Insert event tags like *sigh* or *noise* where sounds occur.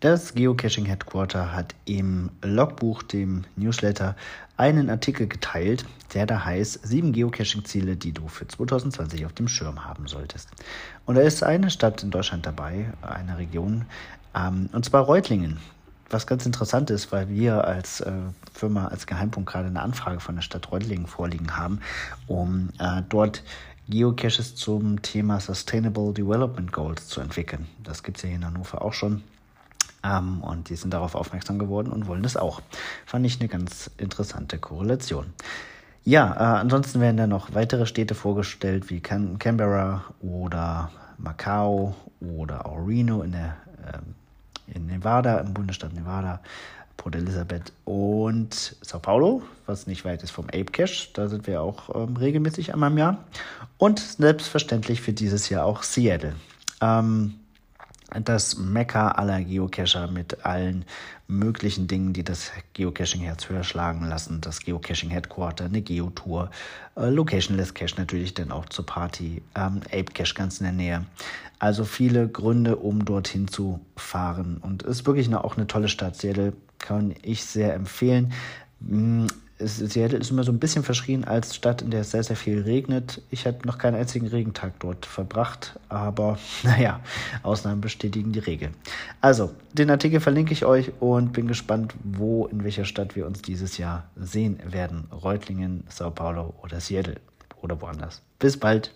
Das Geocaching Headquarter hat im Logbuch, dem Newsletter, einen Artikel geteilt, der da heißt, sieben Geocaching-Ziele, die du für 2020 auf dem Schirm haben solltest. Und da ist eine Stadt in Deutschland dabei, eine Region, ähm, und zwar Reutlingen. Was ganz interessant ist, weil wir als äh, Firma, als Geheimpunkt gerade eine Anfrage von der Stadt Reutlingen vorliegen haben, um äh, dort Geocaches zum Thema Sustainable Development Goals zu entwickeln. Das gibt es ja hier in Hannover auch schon. Ähm, und die sind darauf aufmerksam geworden und wollen das auch. Fand ich eine ganz interessante Korrelation. Ja, äh, ansonsten werden da noch weitere Städte vorgestellt, wie Can Canberra oder Macau oder auch Reno in, der, äh, in Nevada, im Bundesstaat Nevada, Port Elizabeth und Sao Paulo, was nicht weit ist vom Ape Cache. Da sind wir auch ähm, regelmäßig einmal im Jahr. Und selbstverständlich für dieses Jahr auch Seattle. Ähm, das Mekka aller Geocacher mit allen möglichen Dingen, die das Geocaching-Herz höher schlagen lassen. Das Geocaching-Headquarter, eine Geotour, äh, Locationless Cache natürlich dann auch zur Party, ähm, Ape Cache ganz in der Nähe. Also viele Gründe, um dorthin zu fahren. Und ist wirklich eine, auch eine tolle Stadt. Seattle kann ich sehr empfehlen. Seattle ist immer so ein bisschen verschrien als Stadt, in der es sehr, sehr viel regnet. Ich habe noch keinen einzigen Regentag dort verbracht, aber *laughs* naja, Ausnahmen bestätigen die Regel. Also, den Artikel verlinke ich euch und bin gespannt, wo, in welcher Stadt wir uns dieses Jahr sehen werden. Reutlingen, Sao Paulo oder Seattle oder woanders. Bis bald.